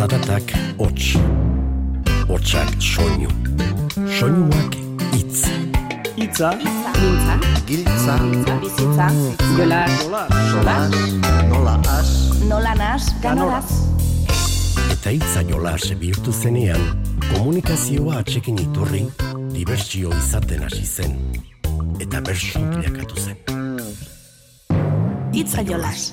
Zaratak hots, hotsak soinu, soinuak itz. Itza, Mintza, Giltza, bizitza, jolas, solas, nola as, nola nas, ganoraz. Eta itza jolas bihurtu zenean, komunikazioa atxekin iturri, dibertsio izaten hasi zen. Eta bersu bilakatu zen. Itza jolas.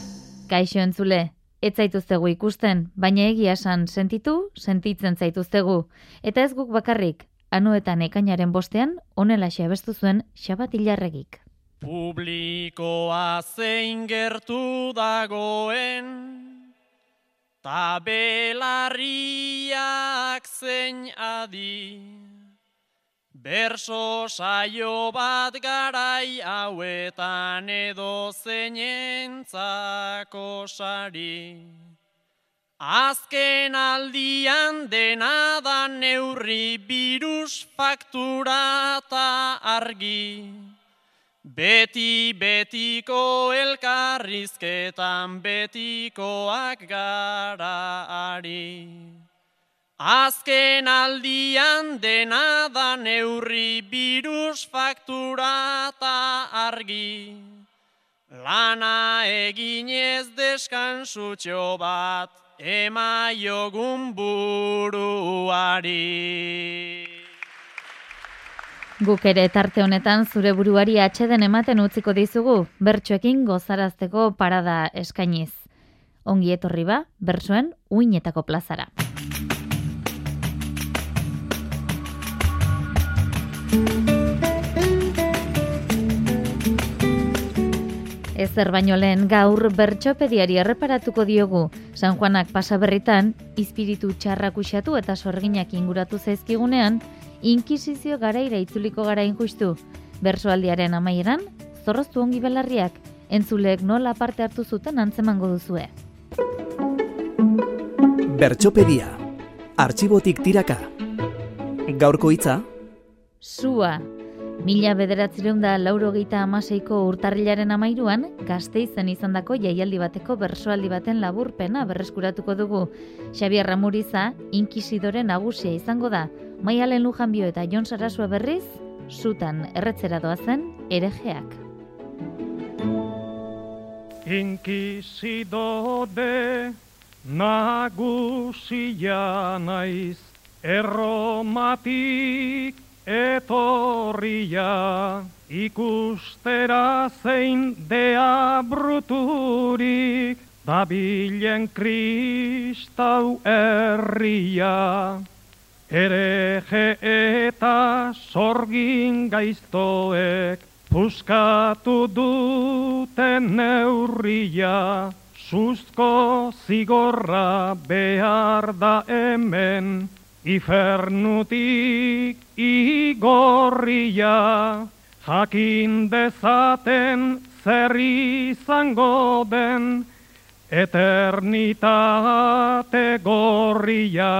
Kaixo entzule, ez zaituztegu ikusten, baina egia esan sentitu, sentitzen zaituztegu. Eta ez guk bakarrik, anuetan ekainaren bostean, onela xabestu zuen xabatilarregik. publikoa zein gertu dagoen, ta belarriak zein adi. Berso saio bat garai hauetan edo zeinentzako sari. Azken aldian dena da neurri birus faktura eta argi. Beti betiko elkarrizketan betikoak gara ari. Azken aldian dena da neurri birus faktura eta argi. Lana eginez deskansutxo bat emaiogun buruari. Guk ere tarte honetan zure buruari atxeden ematen utziko dizugu, bertsoekin gozarazteko parada eskainiz. Ongi etorri ba, bersoen uinetako plazara. Ezer baino lehen gaur bertxopediari erreparatuko diogu. San Juanak pasaberritan, izpiritu txarrak usatu eta sorginak inguratu zaizkigunean, inkisizio garaira itzuliko gara injustu. Bersoaldiaren amaieran, zorroztu ongi belarriak, entzuleek nola parte hartu zuten antzemango duzue. Bertxopedia. Artxibotik tiraka. Gaurko hitza, Sua. Mila bederatzireun da laurogeita amaseiko urtarrilaren amairuan, gazteizen izandako jaialdi bateko bersoaldi baten laburpena berreskuratuko dugu. Xabier Ramuriza, inkisidore nagusia izango da. Maialen Lujanbio eta Jon Sarasua berriz, sutan erretzera doazen erejeak. Inkisidode nagusia naiz erromatik etorria ikustera zein dea bruturik dabilen kristau herria. Ereje eta sorgin gaiztoek puskatu duten neurria, suzko zigorra behar da hemen, ifernutik igorria, jakin dezaten zer izango den, Eternitate gorria,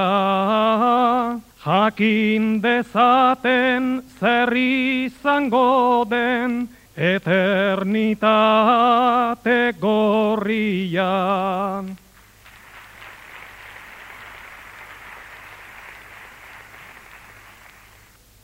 jakin dezaten zer izango den, eternitate gorria.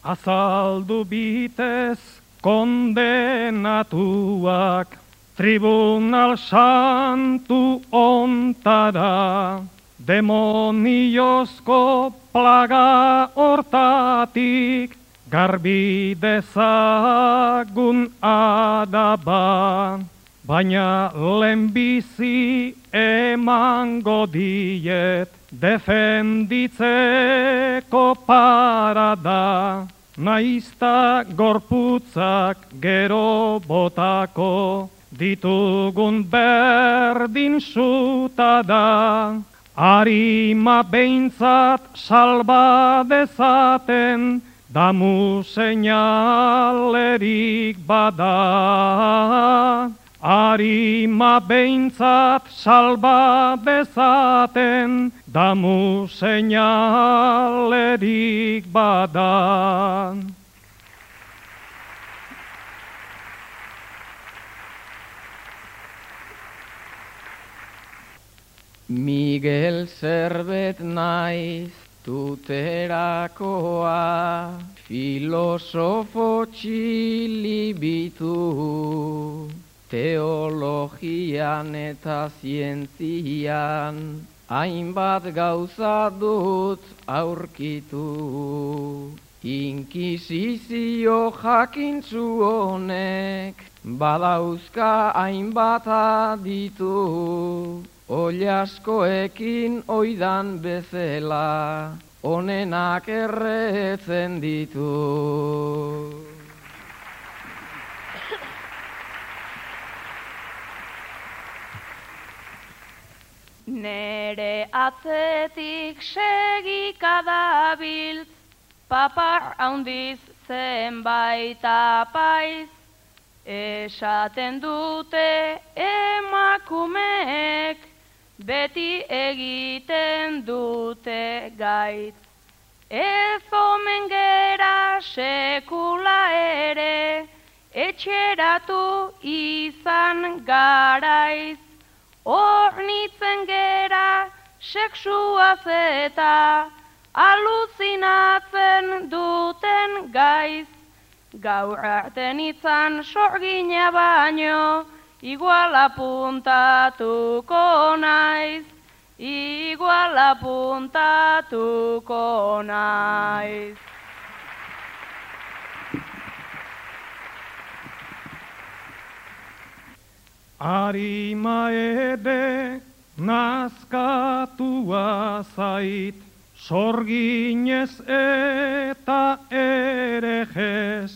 Azaldu bitez kondenatuak, Tribunal santu ontara, demoniozko plaga hortatik, garbi dezagun adaba. Baina lehenbizi emango diet, defenditzeko parada. Naizta gorputzak gero botako, ditugun berdin suta da. Arima behintzat salba dezaten, damu seinalerik bada. Arima behintzat salba dezaten, damu seinalerik bada. Miguel zerbet naiz tuterakoa, filosofo txilibitu, teologian eta zientzian, hainbat gauza dut aurkitu. Inkisizio jakintzu honek, badauzka hainbat aditu, Oliaskoekin oidan bezela, onenak erretzen ditu. Nere atzetik segikadabiltz, papa handiz zenbait apaiz, esaten dute emakumeek, beti egiten dute gaitz. Ez omen gera sekula ere, etxeratu izan garaiz. Ornitzen gera seksuaz eta aluzinatzen duten gaiz. Gaur arten izan sorgina baino, igual apuntatuko naiz, igual apuntatuko naiz. Arima ere nazkatua zait, sorginez eta ere jez,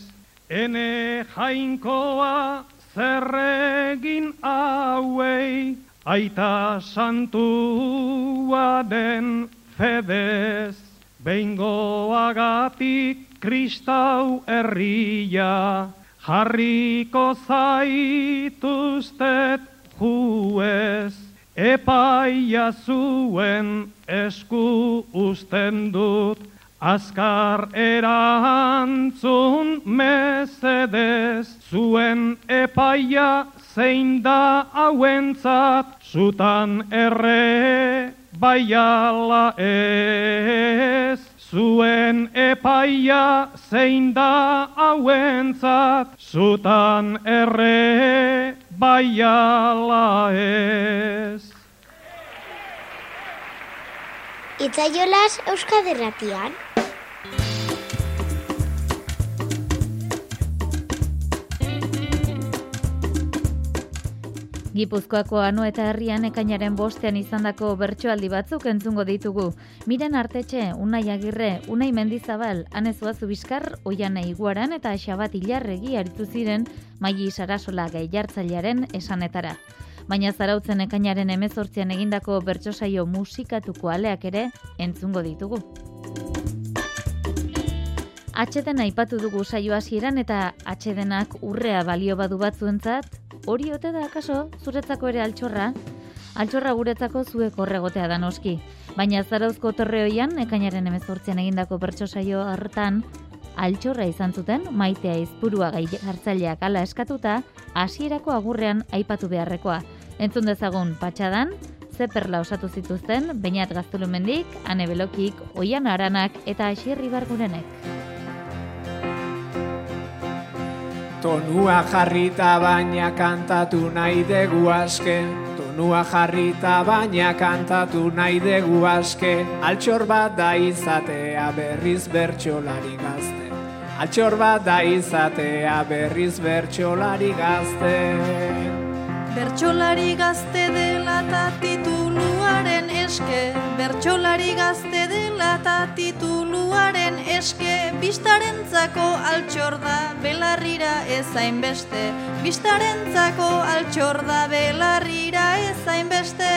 ene jainkoa zerregin hauei, aita santua den fedez, behingoagatik kristau herria, jarriko zaituztet juez, epaia zuen esku usten dut, azkar erantzun mesedez, zuen epaia zein da hauentzat, zutan erre baiala ez. Zuen epaia zein da hauentzat, zutan erre baiala ez. Itzaiolas Euskaderratian. Gipuzkoako anu eta herrian ekainaren bostean izandako bertsoaldi batzuk entzungo ditugu. Miren artetxe, unai agirre, unai mendizabal, anezua zubizkar, oian iguaran eta xabat hilarregi aritu ziren maili sarasola gai jartzailearen esanetara. Baina zarautzen ekainaren emezortzian egindako bertsosaio musikatuko aleak ere entzungo ditugu. Atxeden aipatu dugu saio hasieran eta atxedenak urrea balio badu batzuentzat, hori ote da akaso zuretzako ere altxorra? Altxorra guretzako zuek horregotea da noski. Baina zarauzko torreoian, ekainaren emezortzian egindako bertso saio hartan, altxorra izan zuten, maitea izpurua gai hartzaileak ala eskatuta, hasierako agurrean aipatu beharrekoa. Entzun dezagun patxadan, zeperla osatu zituzten, bainat gaztulumendik, ane belokik, oian aranak eta asierri bargurenek. Tonua jarrita baina kantatu nahi dugu aske. Tonua jarrita baina kantatu nahi dugu aske. Altxor bat da izatea berriz bertxolari gazte. Altxor bat da izatea berriz bertxolari gazte. Bertxolari gazte dela eta tituluaren eske Bertxolari gazte dela eta tituluaren eske. Bistarentzako altxor da belarrira ezain beste Bistarentzako altxor da belarrira ezain beste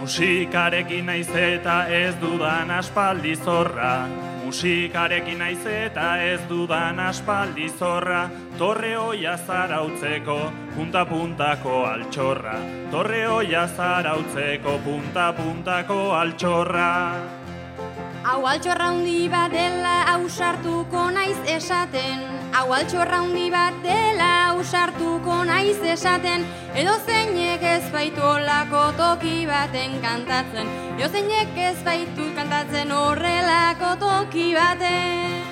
Musikarekin naiz eta ez dudan aspaldi zorra Musikarekin naiz eta ez dudan aspaldi zorra. Torre hoia zarautzeko punta-puntako altxorra. Torre hoia zarautzeko punta-puntako altxorra. Hau altxorra hundi bat dela ausartuko naiz esaten. Hau altxorra hundi bat dela ausartuko naiz esaten Edo zeinek ez baitu olako toki baten kantatzen. Edo zeinek ez baitu kantatzen horrelako toki baten.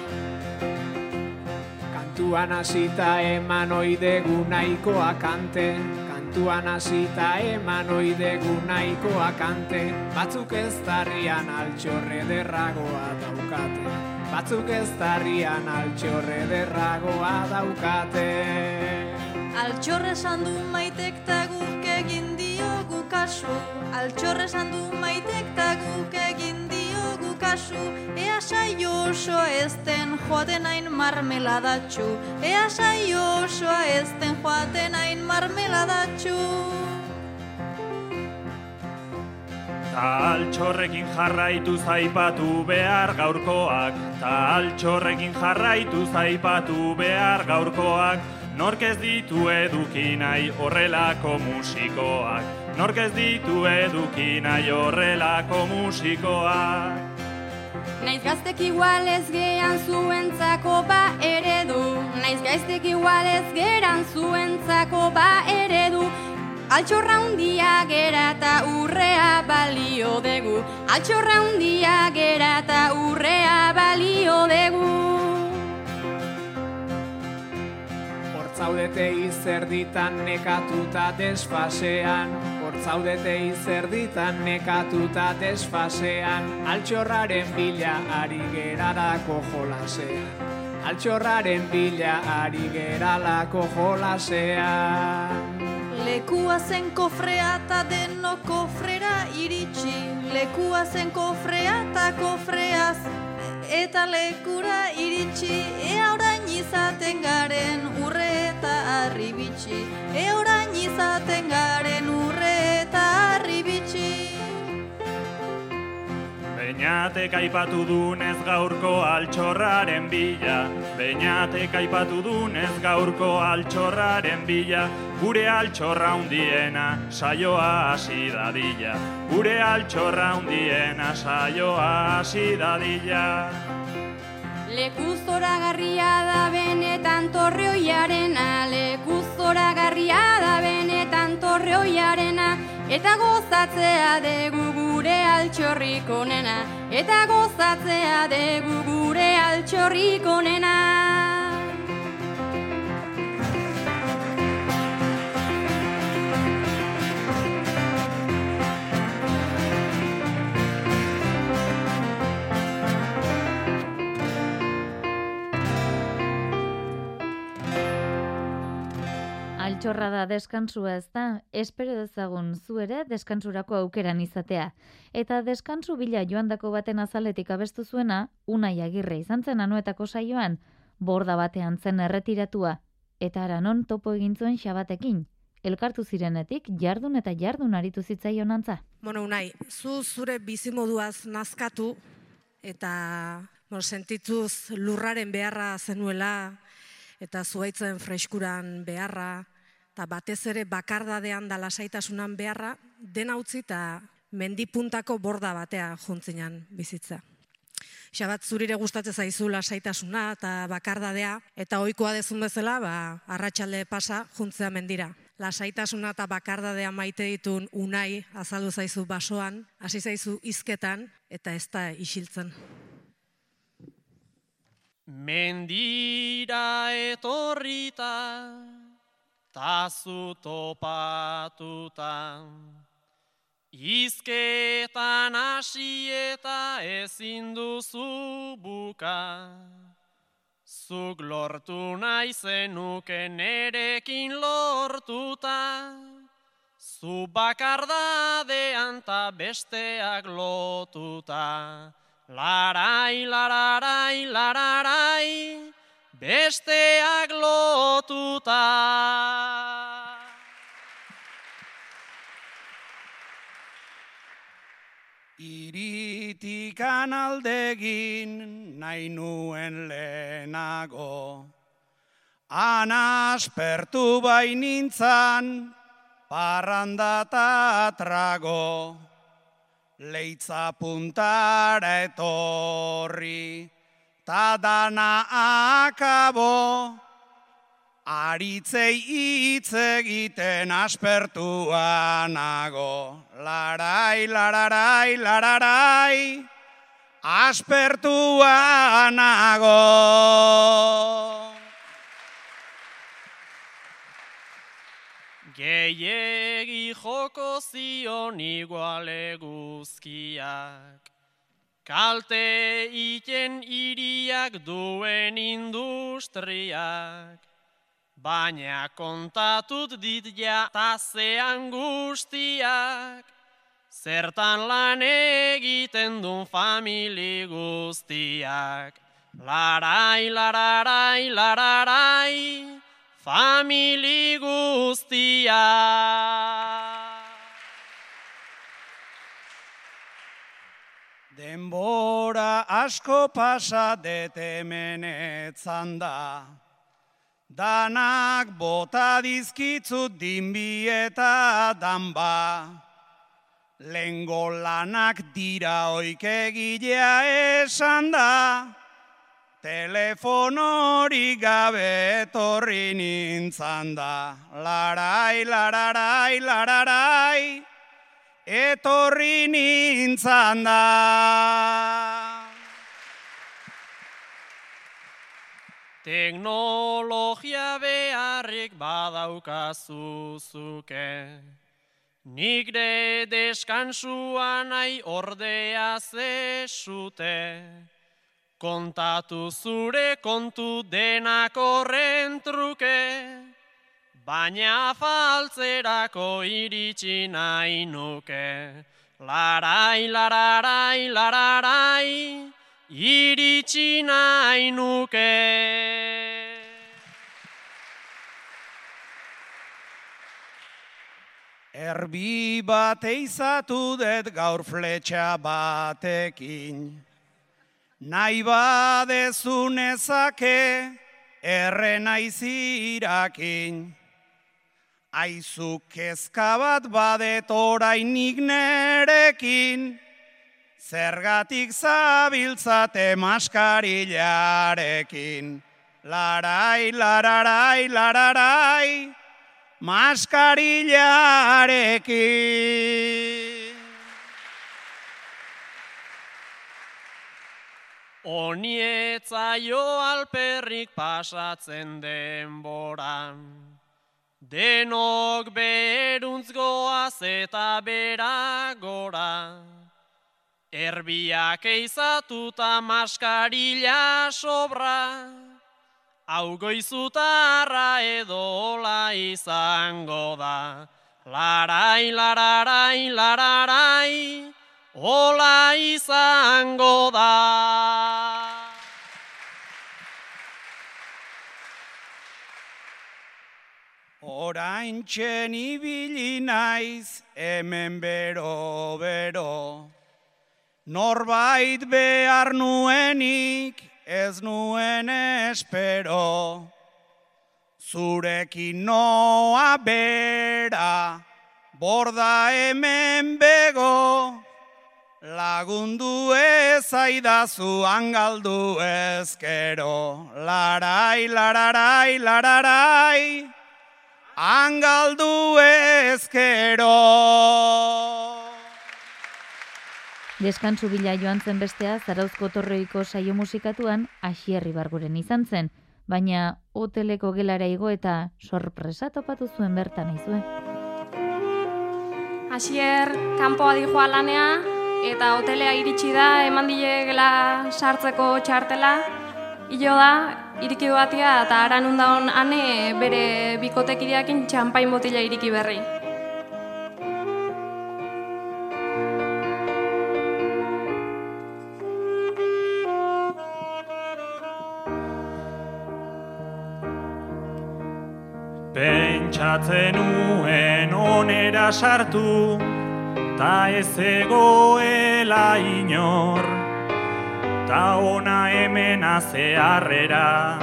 Kantuan hasita eman oidegu nahikoa kante. Kantuan hasita eman oidegu nahikoa kante. Batzuk ez darrian altxorre derragoa daukate. Batzuk ez darrian altxorre derragoa daukate Altxorre sandu maitek ta guk egin diogu kasu. Altxorre sandu maitek ta guk egin diogu kasu. Ea saio osoa ezten joaten hain marmeladatxu. Ea saio osoa ezten joaten hain marmeladatxu. Ta altxorrekin jarraitu zaipatu behar gaurkoak. Ta altxorrekin jarraitu zaipatu behar gaurkoak Nork ez ditu eduki nahi horrelako musikoak? Nork ez ditu eduki nahi horrelako musikoak? Naiz gaztek igual ez gean zuentzako ba eredu. Naiz gaiztek igual ez geran zuentzako ba eredu. Altxorra hundia gera eta urrea balio degu Altxorra hundia gera eta urrea balio degu Hortzaudete izerditan nekatuta desfasean. Hortzaudete izerditan nekatuta desfasean. Altxorraren bila ari gerarako jolasean. Altxorraren bila ari geralako jolasean. Lekua zen kofrea eta deno kofrera iritsi. Lekua zen kofrea eta kofreaz eta lekura iritsi. Ea orain izaten garen urre eta Ea orain izaten garen urre eta harri bitxi. Beñatek aipatu dunez gaurko altxorraren bila. Beñatek aipatu dunez gaurko altxorraren bila. Gure altxorra hundiena saioa hasi dadila. Gure altxorra hundiena saioa hasi dadila Lekuz zoragarria da benetan torreoiarena Lekuz zoragarria da benetan torreoiarena Eta gozatzea degu gure altxorrik onena. Eta gozatzea degu gure altxorrik onena Altxorra da deskansua ez da, espero dezagun zu ere deskansurako aukeran izatea. Eta deskansu bila joandako baten azaletik abestu zuena, unai agirre izan zen anuetako saioan, borda batean zen erretiratua, eta ara non topo egin zuen xabatekin. Elkartu zirenetik, jardun eta jardun aritu zitzaion antza. Bueno, unai, zu zure bizimoduaz nazkatu, eta bueno, sentituz lurraren beharra zenuela, eta zuaitzen freskuran beharra, eta batez ere bakardadean da lasaitasunan beharra, dena utzi eta mendipuntako borda batea juntzinan bizitza. Xabat zurire gustatzen zaizu lasaitasuna eta bakardadea, eta ohikoa dezun bezala, ba, arratsalde pasa juntzea mendira. Lasaitasuna eta bakardadea maite ditun unai azaldu zaizu basoan, hasi zaizu hizketan eta ez da isiltzen. Mendira etorrita, tazu topatuta. Izketan hasi eta ezin duzu buka. Zuk lortu nahi zenuke nerekin lortuta. Zu bakardadean ta besteak lotuta. Larai, lararai, lararai, besteak lotuta. Iritikan aldegin nahi nuen lehenago, Anaspertu bai nintzan, parranda eta trago. leitza puntara etorri, ta dana akabo, aritzei hitz egiten aspertuanago. Larai, lararai, lararai, aspertuanago. Gehiegi joko zion iguale guzkiak, kalte iten iriak duen industriak, baina kontatut dit ja tazean guztiak, zertan lan egiten duen famili guztiak. Larai, lararai, lararai, famili guztia. Denbora asko pasa detemenetzan da, danak bota dizkitzut dinbi eta danba. Lengo lanak dira oik egilea esan da, telefonori gabe etorri nintzan da. Larai, lararai, lararai, etorri nintzan da. Teknologia beharrik badaukazu zuke, nik de deskansua nahi ordea zesute. Kontatu zure kontu denak horren truke, baina faltzerako iritsi nahi nuke. Larai, lararai, lararai, iritsi nahi nuke. Erbi bat eizatu dut gaur fletxa batekin, nahi badezu nezake errena izirakin. Aizu kezka bat badet orainik nerekin, zergatik zabiltzate maskarilarekin. Larai, lararai, lararai, maskarilarekin. Onietzaio alperrik pasatzen denboran, denok beruntz goaz eta beragora. Erbiak eizatuta maskarila sobra, hau goizutarra edola izango da. Larai, lararai, lararai, Ola izango da. Orain txen ibili naiz hemen bero bero. Norbait behar nuenik ez nuen espero. Zurekin noa bera, borda hemen bego. Lagundu ezaidazu angaldu ezkero, larai, lararai, lararai, angaldu ezkero. Deskantzu bila joan zen bestea, zarauzko torroiko saio musikatuan, asierri barguren izan zen, baina hoteleko gelara igo eta sorpresa topatu zuen bertan izue. Asier, kanpoa dijoa lanea, eta hotelea iritsi da eman gela sartzeko txartela. Ilo da, iriki duatia eta aran undaon ane bere bikotekideakin txampain botila iriki berri. Pentsatzen nuen onera sartu, ta ez egoela inor, ta ona hemen azearrera,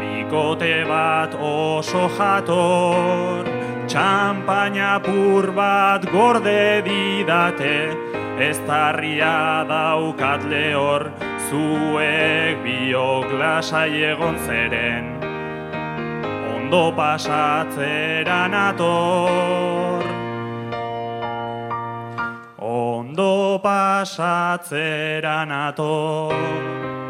bikote bat oso jator, Txampaina pur bat gorde didate, ez tarria daukat lehor, zuek biok lasai egon zeren. Ondo pasatzeran ator. Ondo pasatzeran ator.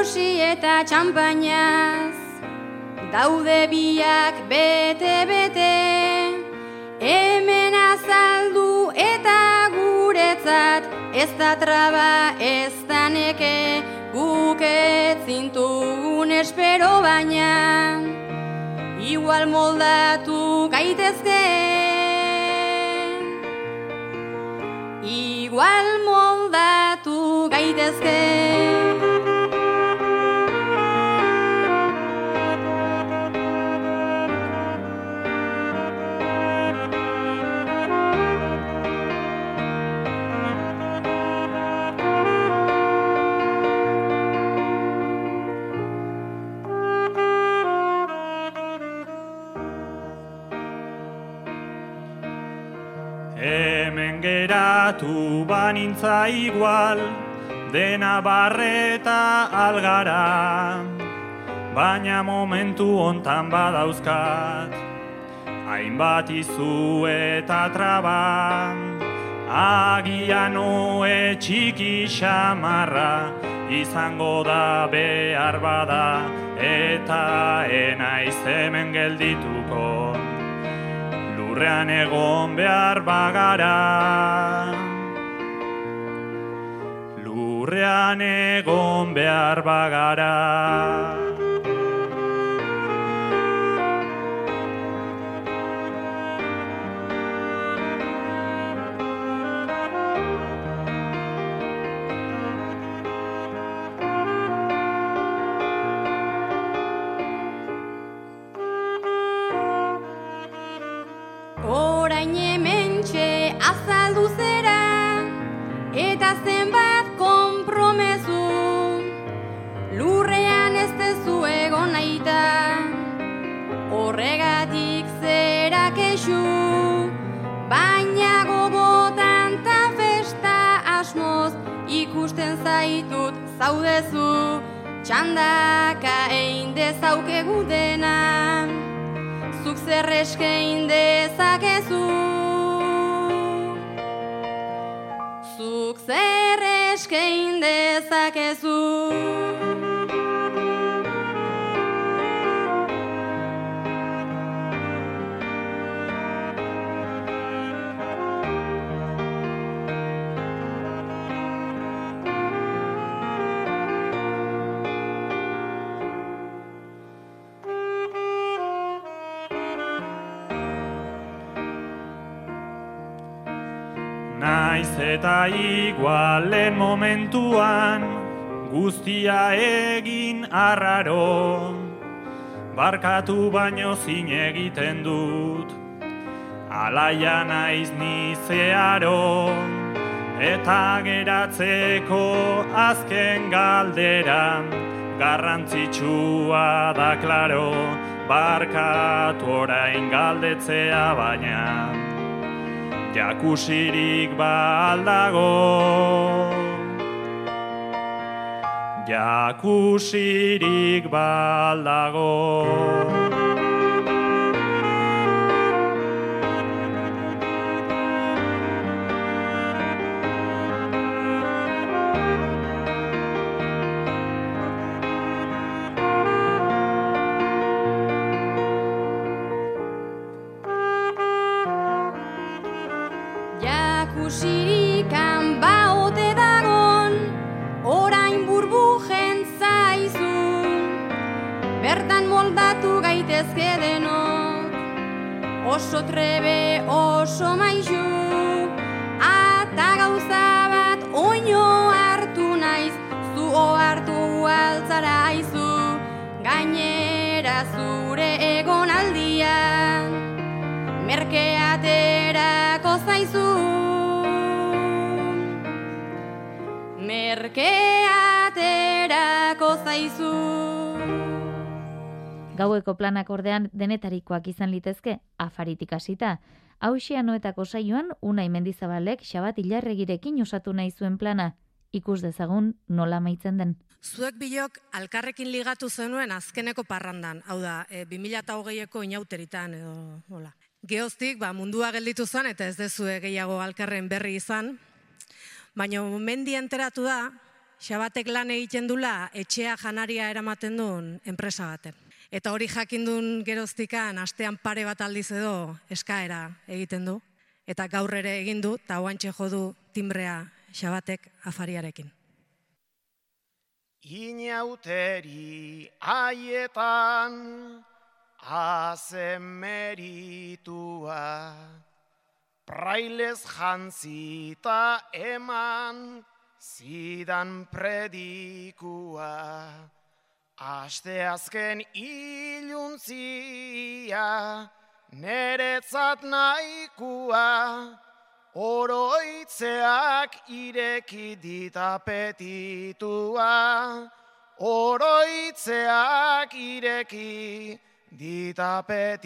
Erosi eta txampainaz, daude biak bete-bete, hemen azaldu eta guretzat, ez da traba ez da neke, guk ez zintugun espero baina, igual moldatu gaitezke. Igual moldatu gaitezke geratu banintza igual, dena barreta algara, baina momentu hontan badauzkat, hainbat izu eta traba, agian oe txiki xamarra, izango da behar bada, eta enaiz hemen geldituko. Lurrean egon behar bagara. Lurrean egon behar bagara. Orain hementxe azaldu zera eta zenbat zera kexu baina gogotan ta festa asmoz ikusten zaitut zaudezu txandaka egin dezaukegu dena. Zuk zer eskein dezakezu? Zuk zer eskein dezakezu eta igualen momentuan guztia egin arraro. Barkatu baino zin egiten dut Alaia naiz nizearo Eta geratzeko azken galdera Garrantzitsua da klaro Barkatu orain galdetzea baina jakusirik baldago Jakusirik baldago gaitezke denok, oso trebe, oso maizu, ata gauza bat oino hartu naiz, zu hartu altzara izu, gainera zure egon aldian, merkeaterako zaizu. Merkeaterako zaizu. Gaueko planak ordean denetarikoak izan litezke, afaritik hasita. Hauxia noetako saioan, Unai Mendizabalek xabat ilarregirekin osatu nahi zuen plana. Ikus dezagun nola maitzen den. Zuek bilok alkarrekin ligatu zenuen azkeneko parrandan, hau da, e, 2008eko inauteritan edo, hola. Geoztik, ba, mundua gelditu zen eta ez dezue gehiago alkarren berri izan, baina mendi enteratu da, xabatek lan egiten dula etxea janaria eramaten duen enpresa baten. Eta hori jakindun geroztikan astean pare bat aldiz edo eskaera egiten du. Eta gaur ere egin du, eta oantxe jo du timbrea xabatek afariarekin. Inauteri haietan hazen meritua, prailez jantzita eman zidan predikua. Aste azken iluntzia, neretzat nahikua, oroitzeak ireki ditapetitua, oroitzeak ireki ditapetitua.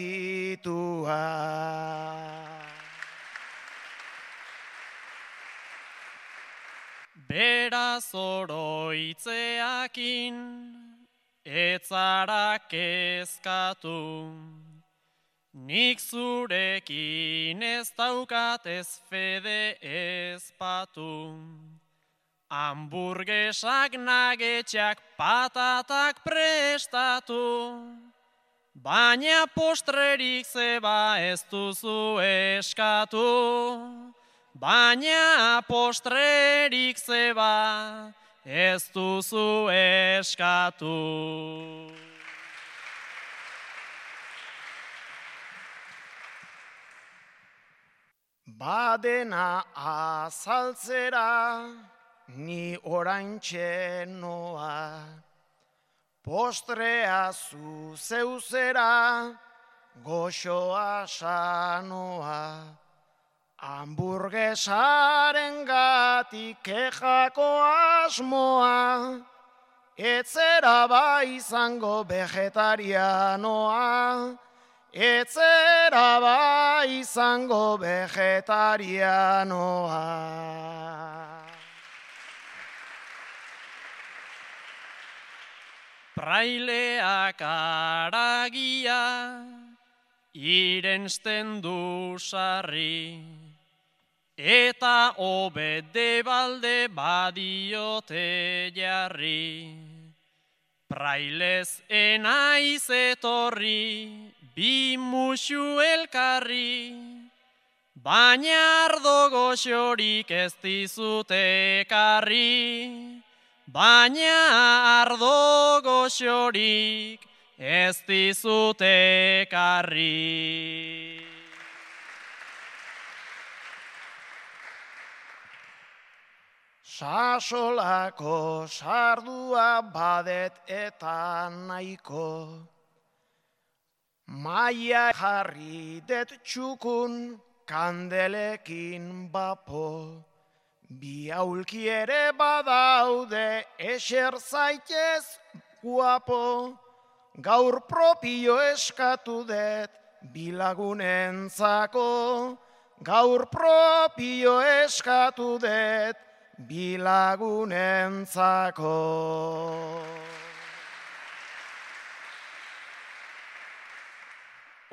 Beraz oroitzeakin, etzara kezkatu. Nik zurekin ez daukat ez fede ezpatu. Hamburgesak nagetxak patatak prestatu. Baina postrerik zeba ez duzu eskatu. Baina postrerik zeba ez duzu eskatu. Badena azaltzera, ni orain noa. Postrea zu zeuzera, goxoa sanoa. Hamburgesaren gatik kejako asmoa, etzera ba izango vegetarianoa, etzera ba izango vegetarianoa. Praileak aragia, irensten du sarri, eta obede balde badiote jarri. Prailez enaiz etorri, bi musu elkarri, baina ardo goxorik ez dizute karri. Baina ardo goxorik ez dizute karri. Sasolako sardua badet eta nahiko, Maia jarri det txukun kandelekin bapo, Bi aulki ere badaude eser zaitez guapo, Gaur propio eskatu det bilagunentzako, Gaur propio eskatu det bilagunentzako.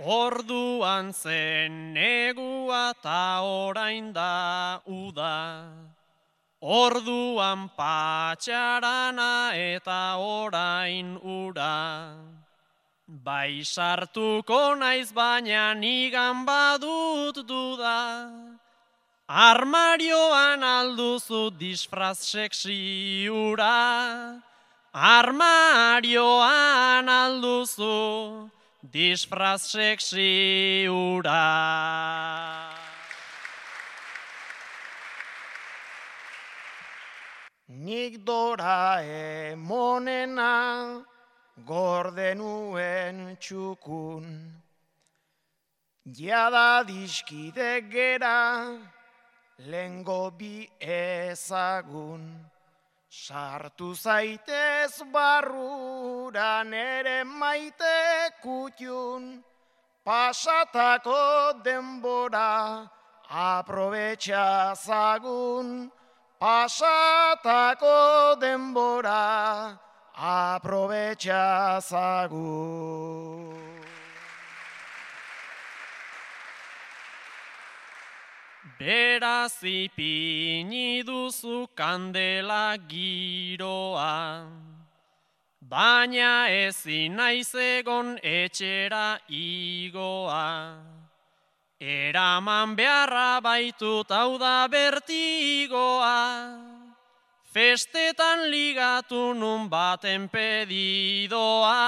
Orduan zen negua ta orain da uda. Orduan patxarana eta orain ura. Bai sartuko naiz baina nigan badut duda. Armarioan alduzu disfraz seksi ura. Armarioan alduzu disfraz seksi ura. Nik dora emonena gordenuen txukun. Jada diskide gera lengo bi ezagun. Sartu zaitez barrura nere maite kutxun. Pasatako denbora aprobetxa zagun. Pasatako denbora aprobetxa zagu. Beraz ipini duzu kandela giroa, baina ezin naiz egon etxera igoa. Eraman beharra baitut hau da bertigoa, festetan ligatu nun baten pedidoa,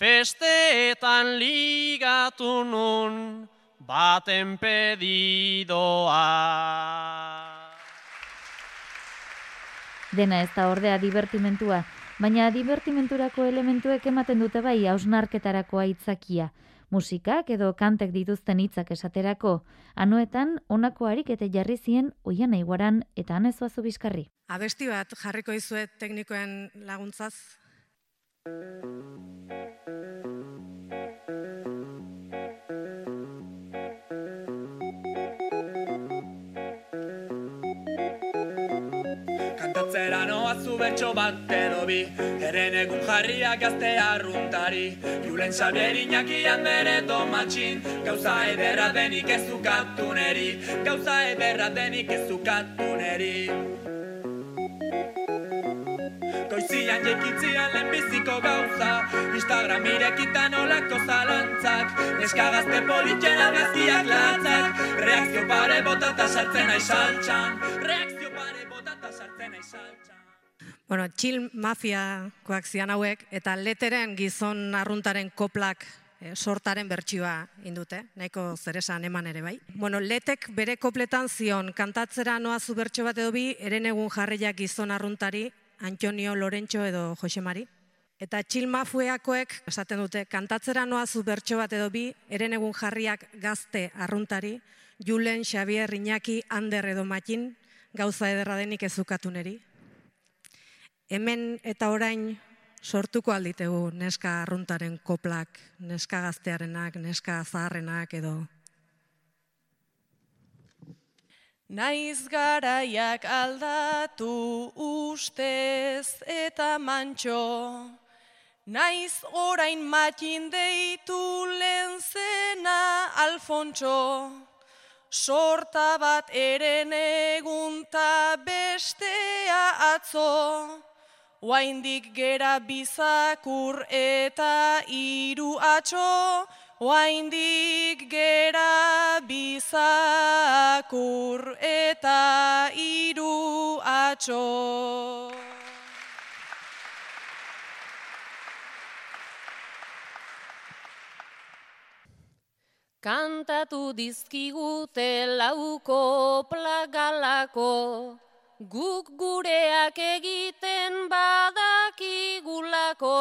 festetan ligatu nun baten pedidoa. Dena ez da ordea divertimentua, baina divertimenturako elementuek ematen dute bai hausnarketarako aitzakia. Musikak edo kantek dituzten hitzak esaterako, anuetan honako harik eta jarri zien oian aiguaran eta anezoazu bizkarri. Abesti bat jarriko izuet teknikoen laguntzaz. Kantatzera noa zu bertso bat edo bi Eren egun jarriak gazte arruntari. Julen Xabier Iñakian bere domatxin. Gauza ederra denik ez ukatu neri. Gauza ederra denik ez ukatu neri. Goizian jekitzian lehenbiziko gauza. Instagram irekitan olako zalantzak. Neska gazte politxen argazkiak latzak. Reakzio pare botata sartzen aisaltxan Reakzio Bueno, chill mafiakoak zian hauek, eta leteren gizon arruntaren koplak eh, sortaren bertsioa indute, nahiko zeresan eman ere bai. Bueno, letek bere kopletan zion, kantatzera noa zu bertso bat edo bi, eren egun jarriak gizon arruntari, Antonio Lorentxo edo Josemari. Eta chill mafueakoek esaten dute, kantatzera noa zu bertso bat edo bi, eren egun jarriak gazte arruntari, Julen, Xavier, Iñaki, Ander edo Matin, gauza ederra denik ezukatu neri. Hemen eta orain sortuko alditegu neska arruntaren koplak, neska gaztearenak, neska zaharrenak edo. Naiz garaiak aldatu ustez eta mantxo, Naiz orain matin deitu lehen zena Alfontxo, Sorta bat eren egunta bestea atzo, Oaindik gera bizakur eta hiru atxo, Oaindik gera bizakur eta hiru atxo. Kantatu dizkigute lauko plagalako, guk gureak egiten badakigulako,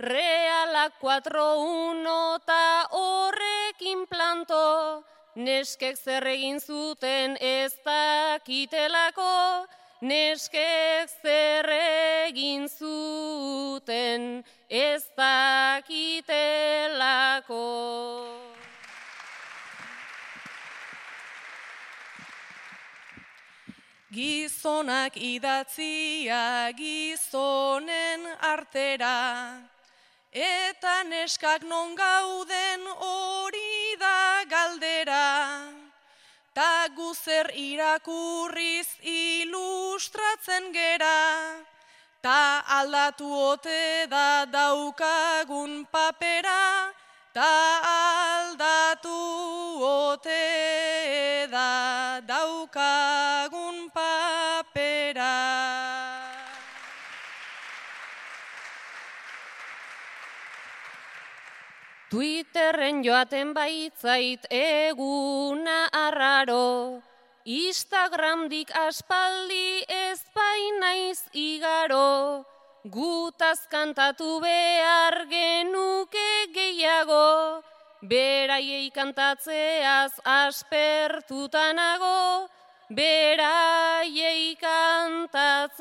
realak 4-1 ta horrekin planto, neskek zer egin zuten ez dakitelako, neskek zer egin zuten ez dakitelako. Gizonak idatzia gizonen artera, eta neskak non gauden hori da galdera. Ta guzer irakurriz ilustratzen gera, ta aldatu ote da daukagun papera, ta aldatu ote da daukagun Twitterren joaten baitzait eguna arraro, Instagramdik aspaldi ez bainaiz igaro, Gutaz kantatu behar genuke gehiago, Beraiei kantatzeaz aspertutanago, Beraiei kantatzeaz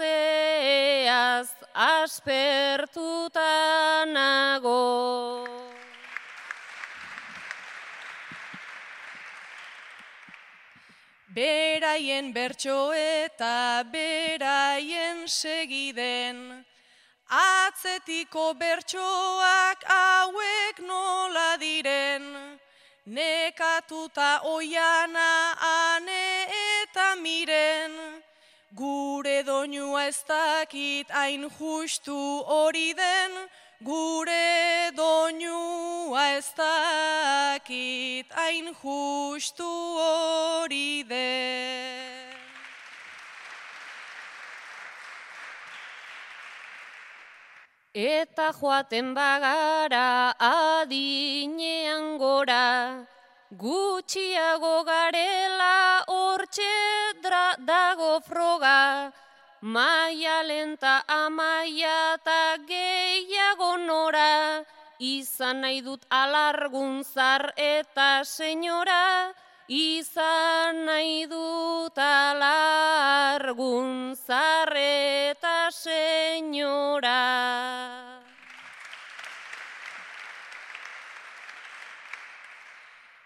aspertutanago. Beraien bertso eta beraien segiden, atzetiko bertsoak hauek nola diren, nekatuta oiana ane eta miren, gure doinua ez dakit hain justu hori den, gure doinua ez dakit hain justu hori den. Eta joaten bagara adinean gora, gutxiago garela hortxe dago froga, maia lenta amaia eta gehiago nora, izan nahi dut alarguntzar eta senyora, izan nahi dut alarguntzar eta senyora.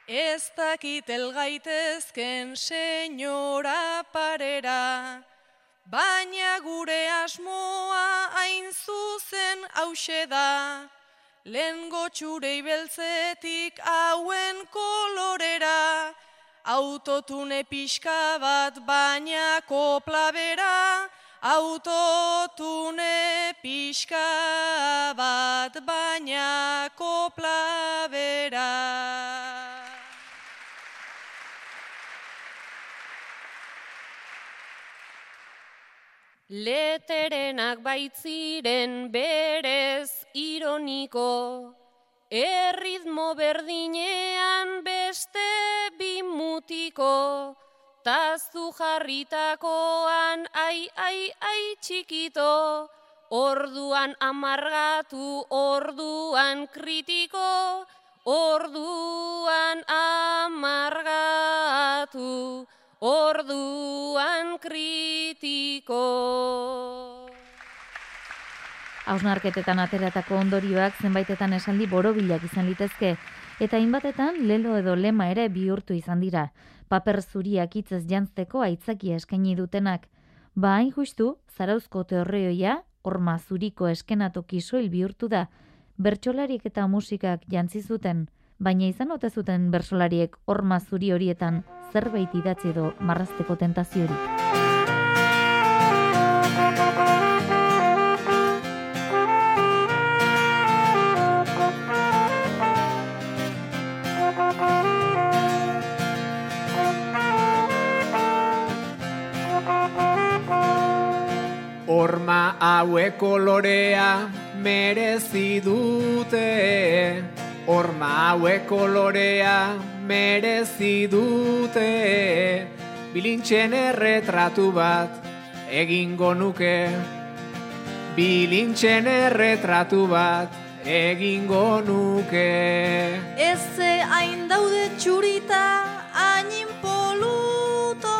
Ez dakit elgaitezken senyora parera, baina gure asmoa hain zuzen hause da, lehen gotxurei beltzetik hauen kolorera, autotune pixka bat baina kopla bera, autotune pixka bat baina kopla bera. Leterenak baitziren berez ironiko, erritmo berdinean beste bimutiko, tazu jarritakoan ai ai ai txikito, orduan amargatu, orduan kritiko, orduan amargatu, orduan kritiko. Hausnarketetan ateratako ondorioak zenbaitetan esaldi borobilak izan litezke, eta hainbatetan lelo edo lema ere bihurtu izan dira. Paper zuriak hitzez jantzteko aitzakia eskaini dutenak. Ba hain justu, zarauzko teorreoia, horma zuriko eskenatoki soil bihurtu da, bertsolariek eta musikak jantzi zuten, baina izan ote zuten bersolariek horma zuri horietan zerbait idatzi edo marrazteko tentaziorik. Horma hauek kolorea merezi dute, horma hauek kolorea merezi dute, bilintxen erretratu bat egingo nuke, bilintxen erretratu bat egingo nuke. Ez ze hain daude txurita, hain poluto,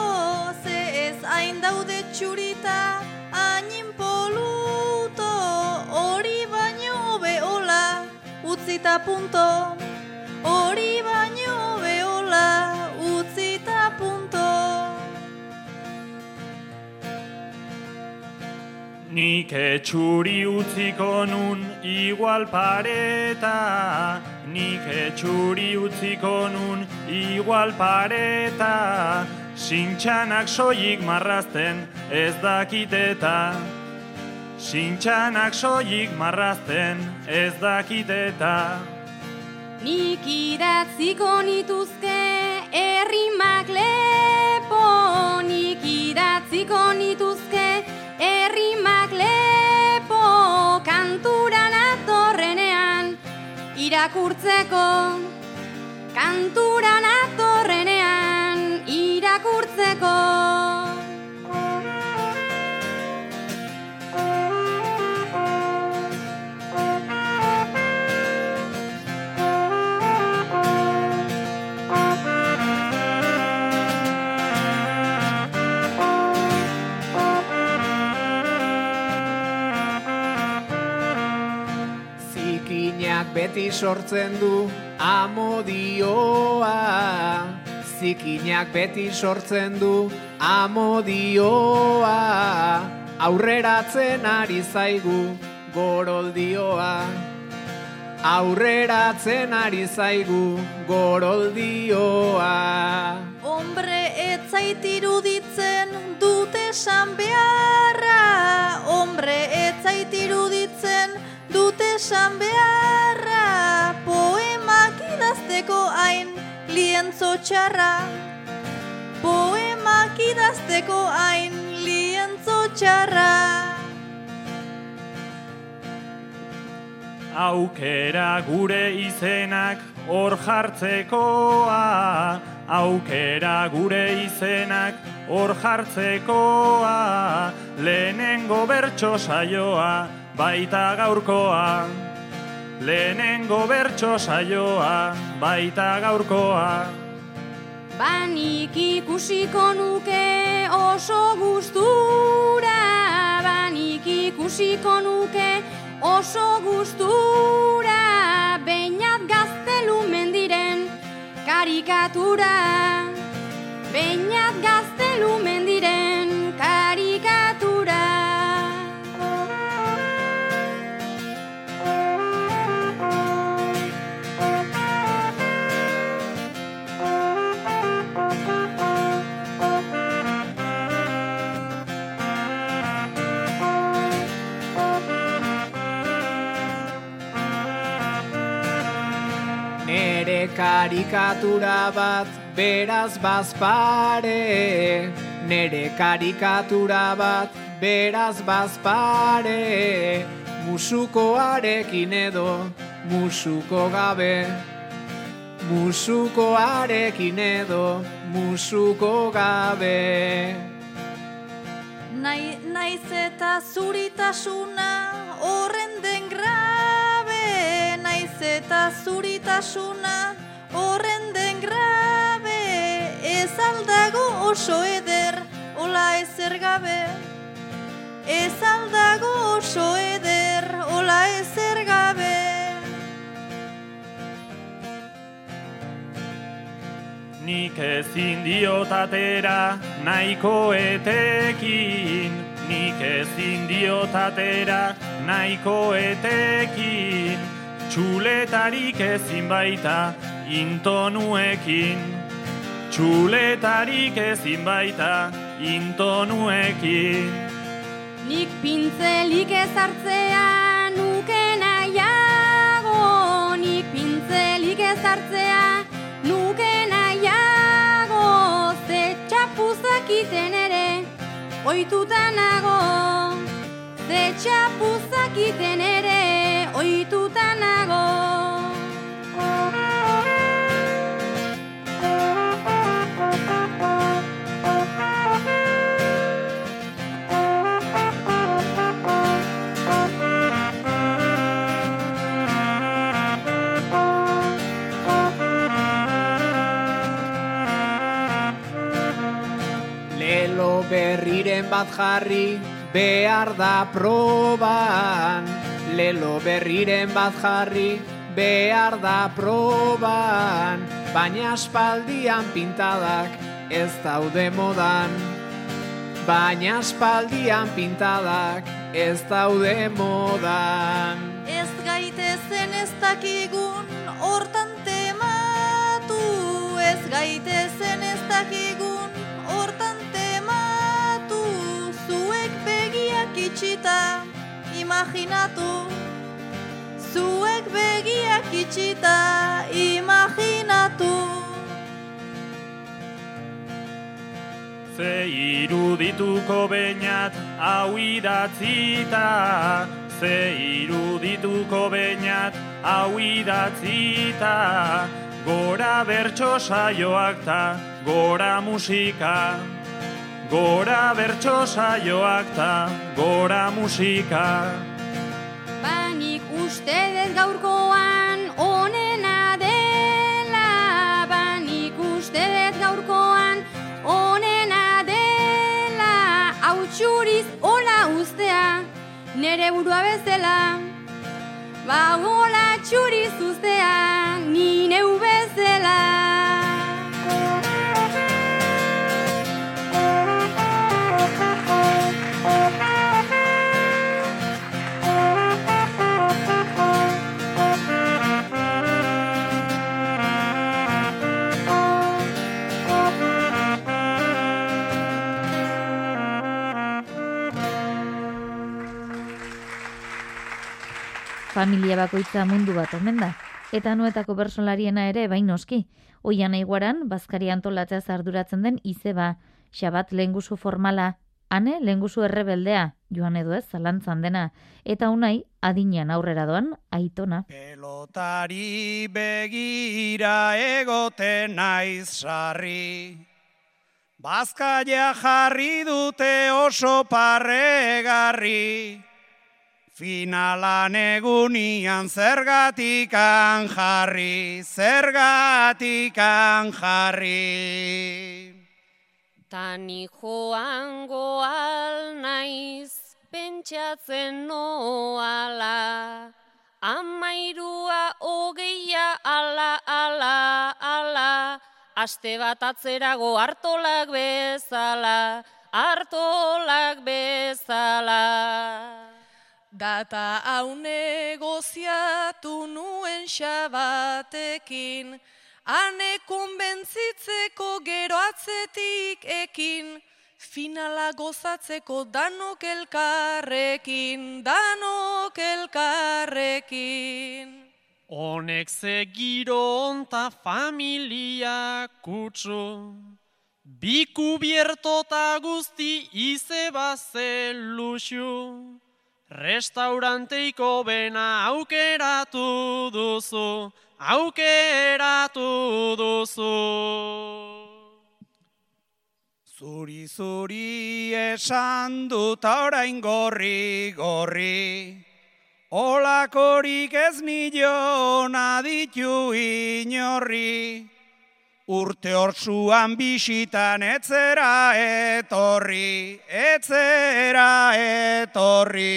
ze ez hain daude txurita, utzita punto, hori baino beola, utzita punto. Nik etxuri utziko nun igual pareta, nik etxuri utziko nun igual pareta, sintxanak soilik marrazten ez dakiteta, sintxanak soilik marrazten ez dakiteta. Nik idatziko nituzke errimak lepo, nik idatziko nituzke errimak lepo, kanturan atorrenean, irakurtzeko. Kanturan atorrenean irakurtzeko beti sortzen du amodioa Zikinak beti sortzen du amodioa Aurreratzen ari zaigu goroldioa Aurreratzen ari zaigu goroldioa Hombre etzait iruditzen dute esan beharra. Hombre etzait iruditzen dute esan beharra idazteko hain lientzo txarra Poemak idazteko hain lientzo txarra. Aukera gure izenak hor jartzekoa Aukera gure izenak hor jartzekoa Lehenengo bertso saioa baita gaurkoa Lehenengo bertso saioa baita gaurkoa. Banik ikusiko nuke oso gustura. Banik ikusiko nuke oso gustura. Beinat gaztelu mendiren karikatura. Beinat gaztelu mendiren karikatura bat beraz bazpare. Nere karikatura bat beraz bazpare. Musukoarekin edo musuko gabe. Musukoarekin edo musuko gabe. Nai, naiz eta zuritasuna horren den grabe. Naiz eta zuritasuna horren den grabe Ez aldago oso eder, ola ezer gabe? Ez aldago oso eder, ola ezer gabe? Nik ezin diot atera nahiko etekin Nik ezin diot atera nahiko etekin. Txuletarik ezin baita intonuekin. Txuletarik ezin baita intonuekin. Nik pintzelik ezartzea nuke nahiago. Nik pintzelik ezartzea nuke nahiago. Ze txapuzakiten ere oituta nago. Ze txapuzakiten ere oituta nago bat jarri behar da proban. Lelo berriren bat jarri behar da proban. Baina aspaldian pintadak ez daude modan. Baina aspaldian pintadak ez daude modan. Ez gaitezen ez dakigun hortan tematu. Ez gaitezen ez dakigun itxita imaginatu. Zuek begiak itxita imaginatu. Ze irudituko bainat hau idatzita. Ze irudituko bainat hau idatzita, gora bertso saioak ta, gora musika. Gora bertso saioak ta, gora musika. Banik ustedez gaurkoan onena dela, banik ustedez gaurkoan onena dela, hau txuriz hola ustea, nere burua bezala. Ba hola txuriz ustea, ni neu bezala. Familia bakoitza mundu bat omen da. Eta nuetako bersolariena ere bain noski. Oian aiguaran, Bazkari antolatzea arduratzen den izeba. Xabat lehengusu formala, ane lehengusu errebeldea, joan edo ez zalantzan dena. Eta unai, adinean aurrera doan, aitona. Pelotari begira egoten naiz sarri. Bazkaia jarri dute oso parregarri. Finalan egunian zergatikan jarri, zergatikan jarri. Tani joango al naiz, pentsatzen noala, amairua hogeia ala, ala, ala, aste bat atzerago hartolak bezala, hartolak bezala. Data hau negoziatu nuen xabatekin, ane konbentzitzeko gero atzetik ekin, finala gozatzeko danok elkarrekin, danok elkarrekin. Honek ze giro onta familia kutsu, bi kubiertota guzti izeba ze luxu. Restauranteiko bena aukeratu duzu, aukeratu duzu. Zuri zuri esan dut orain gorri gorri, Olakorik ez milion aditu inorri, Urte hortzuan bisitan etzera etorri, etzera etorri.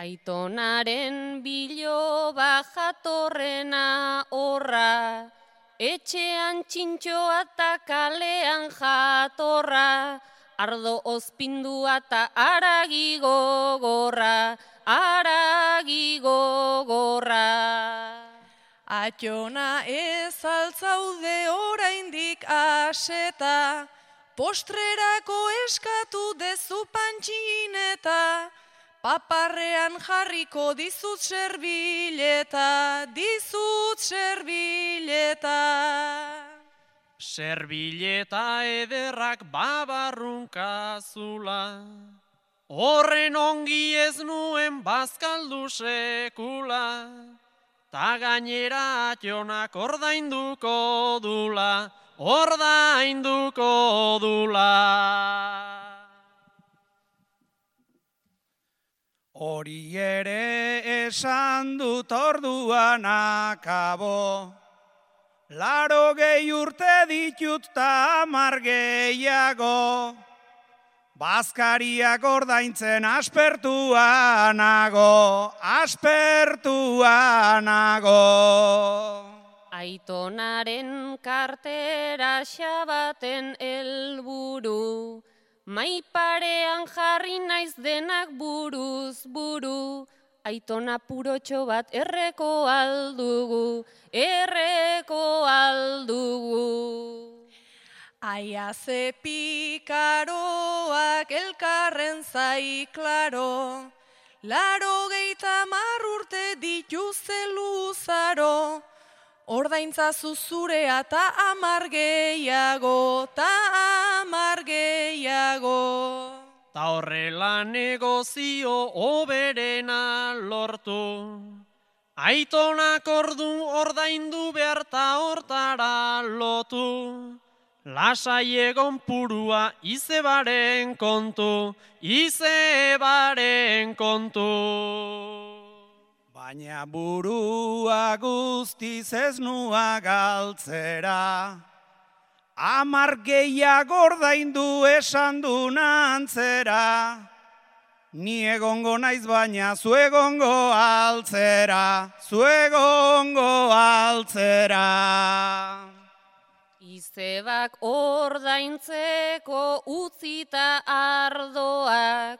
Aitonaren biloba jatorrena horra, etxean txintxoa eta kalean jatorra, ardo ozpindua eta aragi gogorra, aragi gogorra. Atxona ez altzaude oraindik aseta, postrerako eskatu dezu pantxineta, paparrean jarriko dizut serbileta, dizut serbileta. Serbileta ederrak babarrunka zula, horren ongi ez nuen bazkaldu sekula, Ta gainera atxonak ordainduko dula, ordainduko dula. Hori ere esan dut orduan akabo, Laro gehi urte ditut ta amar gehiago, Bazkariak ordaintzen aspertuanago, aspertuanago. Aitonaren kartera xabaten helburu, maiparean jarri naiz denak buruz buru, aitona purotxo bat erreko aldugu, erreko aldugu. Aia ze pikaroak elkarren zai klaro, laro geita marrurte dituzte luzaro, ordaintza zuzurea ta amar gehiago, ta amar gehiago. Ta horrela negozio oberena lortu, Aitonak ordu ordaindu beharta hortara lotu. Lasai egon purua izebaren kontu, izebaren kontu. Baina burua guztiz ez nua galtzera, amar gehiago ordaindu esan du nantzera. Ni egongo naiz baina zuegongo altzera, zuegongo altzera. Izebak ordaintzeko utzita ardoak,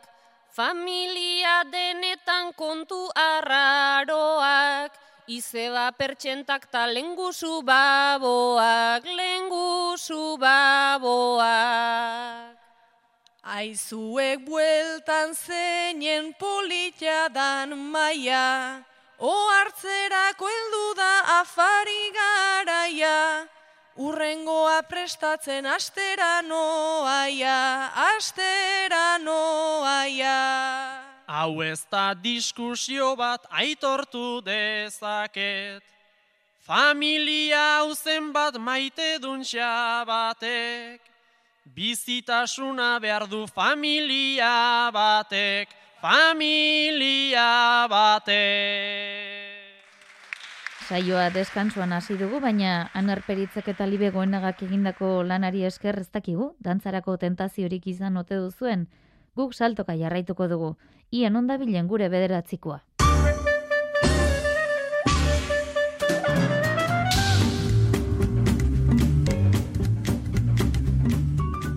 familia denetan kontu arraroak, izeba pertsentak ta lengusu baboak, lengusu baboak. Aizuek bueltan zeinen polita dan maia, o hartzerako heldu da afari garaia, urrengoa prestatzen astera noaia, astera noaia. Hau ez da diskusio bat aitortu dezaket, familia hauzen bat maite duntxa batek, Bizitasuna behar du familia batek, familia batek. Saioa deskantsuan hasi dugu, baina anarperitzek eta libegoenagak egindako lanari esker ez dakigu, dantzarako tentaziorik izan ote duzuen, guk saltoka jarraituko dugu, ian ondabilen gure bederatzikoa.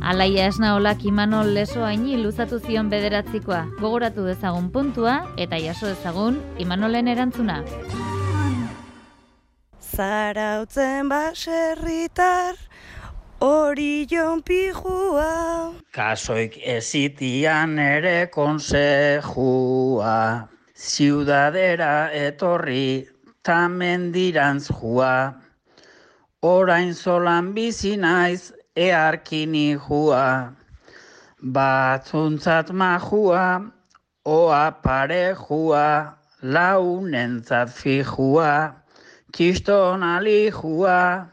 Alaia esna olak Imanol leso haini luzatu zion bederatzikoa. Gogoratu dezagun puntua eta jaso dezagun Imanolen erantzuna. Zarautzen baserritar hori pijua. Kasoik ezitian ere konsejua. Ziudadera etorri tamendirantz jua. Orain zolan bizi naiz earkini jua, batzuntzat majua, oa pare jua, launentzat fijua, kiston alijua,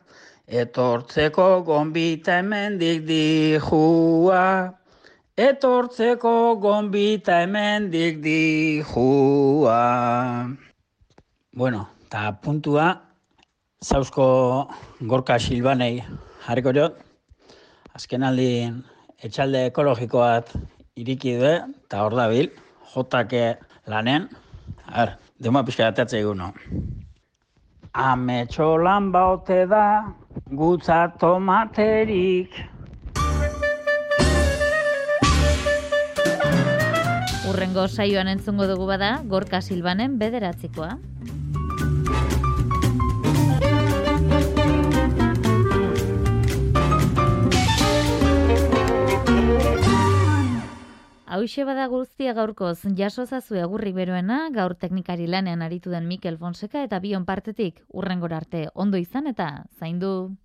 etortzeko gombita hemendik dijua, etortzeko gombita hemendik dijua. Bueno, eta puntua, zauzko gorka silbanei jarriko jot, azken aldin etxalde ekologikoat iriki du, eta hor dabil, jotake lanen, ar, dema pixka atatze no. Ame txolan baute da, gutza tomaterik. Urrengo saioan entzungo dugu bada, Gorka Silbanen bederatzikoa. Hauxe bada guztia gaurkoz, jaso zazu egurri beroena, gaur teknikari lanean aritu den Mikel Fonseca eta bion partetik, urrengor arte, ondo izan eta zaindu.